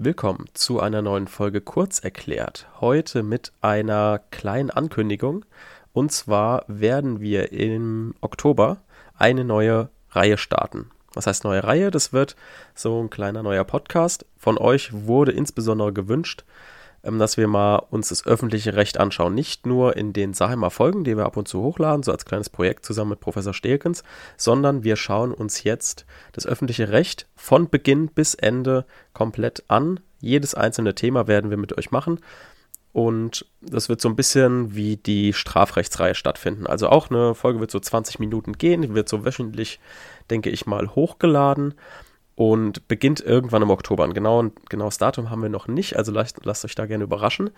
Willkommen zu einer neuen Folge Kurz erklärt. Heute mit einer kleinen Ankündigung. Und zwar werden wir im Oktober eine neue Reihe starten. Was heißt neue Reihe? Das wird so ein kleiner neuer Podcast. Von euch wurde insbesondere gewünscht, dass wir mal uns das öffentliche Recht anschauen. Nicht nur in den Saheimer Folgen, die wir ab und zu hochladen, so als kleines Projekt zusammen mit Professor Stelkens, sondern wir schauen uns jetzt das öffentliche Recht von Beginn bis Ende komplett an. Jedes einzelne Thema werden wir mit euch machen. Und das wird so ein bisschen wie die Strafrechtsreihe stattfinden. Also auch eine Folge wird so 20 Minuten gehen, wird so wöchentlich, denke ich mal, hochgeladen und beginnt irgendwann im Oktober. Ein genau, genaues Datum haben wir noch nicht, also lasst, lasst euch da gerne überraschen.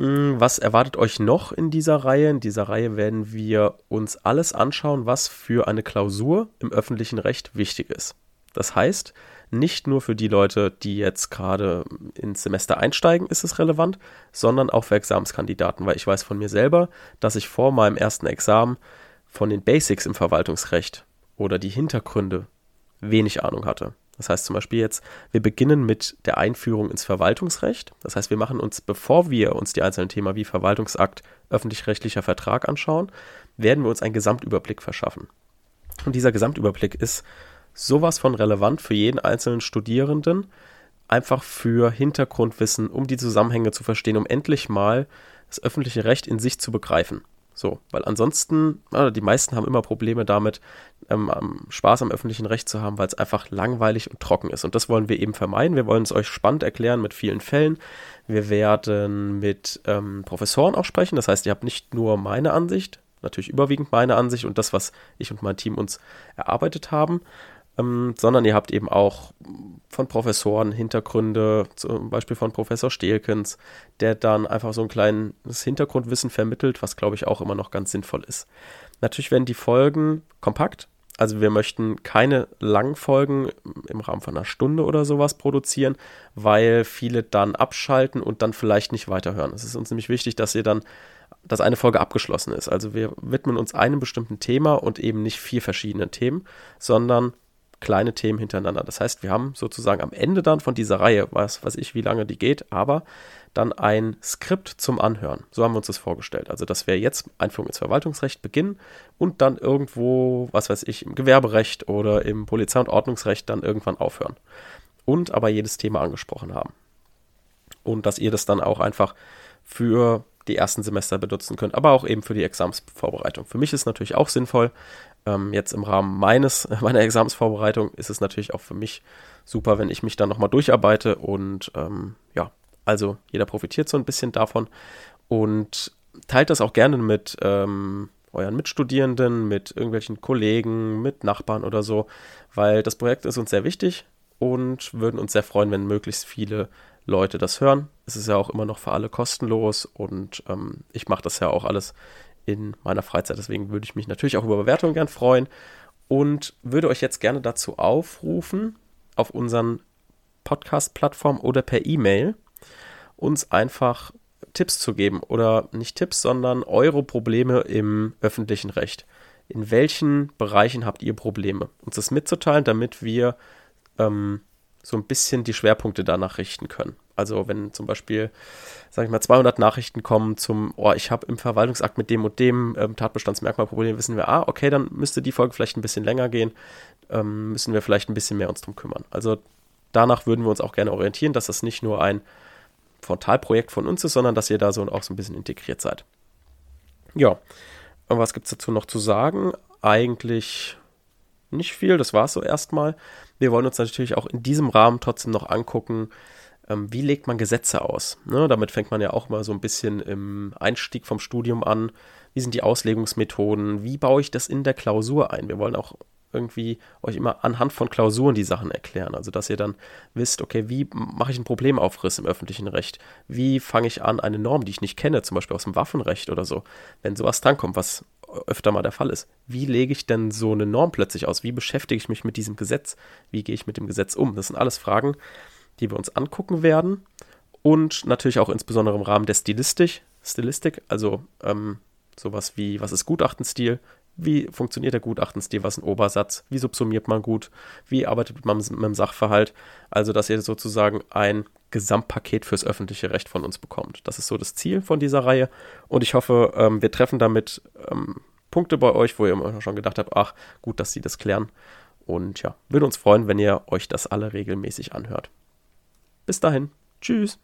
Hm, was erwartet euch noch in dieser Reihe? In dieser Reihe werden wir uns alles anschauen, was für eine Klausur im öffentlichen Recht wichtig ist. Das heißt, nicht nur für die Leute, die jetzt gerade ins Semester einsteigen, ist es relevant, sondern auch für Examenskandidaten, weil ich weiß von mir selber, dass ich vor meinem ersten Examen von den Basics im Verwaltungsrecht oder die Hintergründe wenig Ahnung hatte. Das heißt zum Beispiel jetzt, wir beginnen mit der Einführung ins Verwaltungsrecht. Das heißt, wir machen uns, bevor wir uns die einzelnen Themen wie Verwaltungsakt, öffentlich-rechtlicher Vertrag anschauen, werden wir uns einen Gesamtüberblick verschaffen. Und dieser Gesamtüberblick ist sowas von relevant für jeden einzelnen Studierenden, einfach für Hintergrundwissen, um die Zusammenhänge zu verstehen, um endlich mal das öffentliche Recht in sich zu begreifen. So, weil ansonsten, ja, die meisten haben immer Probleme damit, ähm, Spaß am öffentlichen Recht zu haben, weil es einfach langweilig und trocken ist. Und das wollen wir eben vermeiden. Wir wollen es euch spannend erklären mit vielen Fällen. Wir werden mit ähm, Professoren auch sprechen. Das heißt, ihr habt nicht nur meine Ansicht, natürlich überwiegend meine Ansicht und das, was ich und mein Team uns erarbeitet haben, ähm, sondern ihr habt eben auch von Professoren Hintergründe, zum Beispiel von Professor Stehlkens, der dann einfach so ein kleines Hintergrundwissen vermittelt, was glaube ich auch immer noch ganz sinnvoll ist. Natürlich werden die Folgen kompakt, also wir möchten keine langen Folgen im Rahmen von einer Stunde oder sowas produzieren, weil viele dann abschalten und dann vielleicht nicht weiterhören. Es ist uns nämlich wichtig, dass ihr dann, dass eine Folge abgeschlossen ist. Also wir widmen uns einem bestimmten Thema und eben nicht vier verschiedenen Themen, sondern kleine Themen hintereinander. Das heißt, wir haben sozusagen am Ende dann von dieser Reihe, was weiß ich, wie lange die geht, aber dann ein Skript zum Anhören. So haben wir uns das vorgestellt. Also, dass wir jetzt Einführung ins Verwaltungsrecht beginnen und dann irgendwo, was weiß ich, im Gewerberecht oder im Polizei- und Ordnungsrecht dann irgendwann aufhören. Und aber jedes Thema angesprochen haben. Und dass ihr das dann auch einfach für die ersten Semester benutzen könnt, aber auch eben für die Examsvorbereitung. Für mich ist natürlich auch sinnvoll, ähm, jetzt im Rahmen meines, meiner Examsvorbereitung ist es natürlich auch für mich super, wenn ich mich dann nochmal durcharbeite und ähm, ja, also jeder profitiert so ein bisschen davon und teilt das auch gerne mit ähm, euren Mitstudierenden, mit irgendwelchen Kollegen, mit Nachbarn oder so, weil das Projekt ist uns sehr wichtig und würden uns sehr freuen, wenn möglichst viele Leute das hören. Es ist ja auch immer noch für alle kostenlos und ähm, ich mache das ja auch alles in meiner Freizeit. Deswegen würde ich mich natürlich auch über Bewertungen gern freuen und würde euch jetzt gerne dazu aufrufen, auf unseren Podcast-Plattformen oder per E-Mail uns einfach Tipps zu geben oder nicht Tipps, sondern eure Probleme im öffentlichen Recht. In welchen Bereichen habt ihr Probleme? Uns das mitzuteilen, damit wir ähm, so ein bisschen die Schwerpunkte danach richten können. Also wenn zum Beispiel, sage ich mal, 200 Nachrichten kommen zum, oh, ich habe im Verwaltungsakt mit dem und dem ähm, Tatbestandsmerkmalproblem, wissen wir, ah, okay, dann müsste die Folge vielleicht ein bisschen länger gehen, ähm, müssen wir vielleicht ein bisschen mehr uns drum kümmern. Also danach würden wir uns auch gerne orientieren, dass das nicht nur ein Frontalprojekt von uns ist, sondern dass ihr da so auch so ein bisschen integriert seid. Ja, und was gibt es dazu noch zu sagen? Eigentlich nicht viel, das war es so erstmal. Wir wollen uns natürlich auch in diesem Rahmen trotzdem noch angucken, ähm, wie legt man Gesetze aus. Ne? Damit fängt man ja auch mal so ein bisschen im Einstieg vom Studium an. Wie sind die Auslegungsmethoden? Wie baue ich das in der Klausur ein? Wir wollen auch irgendwie euch immer anhand von Klausuren die Sachen erklären. Also, dass ihr dann wisst, okay, wie mache ich einen Problemaufriss im öffentlichen Recht? Wie fange ich an, eine Norm, die ich nicht kenne, zum Beispiel aus dem Waffenrecht oder so, wenn sowas drankommt, was öfter mal der Fall ist. Wie lege ich denn so eine Norm plötzlich aus? Wie beschäftige ich mich mit diesem Gesetz? Wie gehe ich mit dem Gesetz um? Das sind alles Fragen, die wir uns angucken werden. Und natürlich auch insbesondere im Rahmen der Stilistik, Stilistik also ähm, sowas wie, was ist Gutachtenstil, wie funktioniert der Gutachtenstil, was ist ein Obersatz, wie subsumiert man gut, wie arbeitet man mit dem Sachverhalt. Also, dass ihr sozusagen ein Gesamtpaket fürs öffentliche Recht von uns bekommt. Das ist so das Ziel von dieser Reihe. Und ich hoffe, ähm, wir treffen damit ähm, Punkte bei euch, wo ihr immer schon gedacht habt, ach, gut, dass sie das klären. Und ja, würde uns freuen, wenn ihr euch das alle regelmäßig anhört. Bis dahin. Tschüss.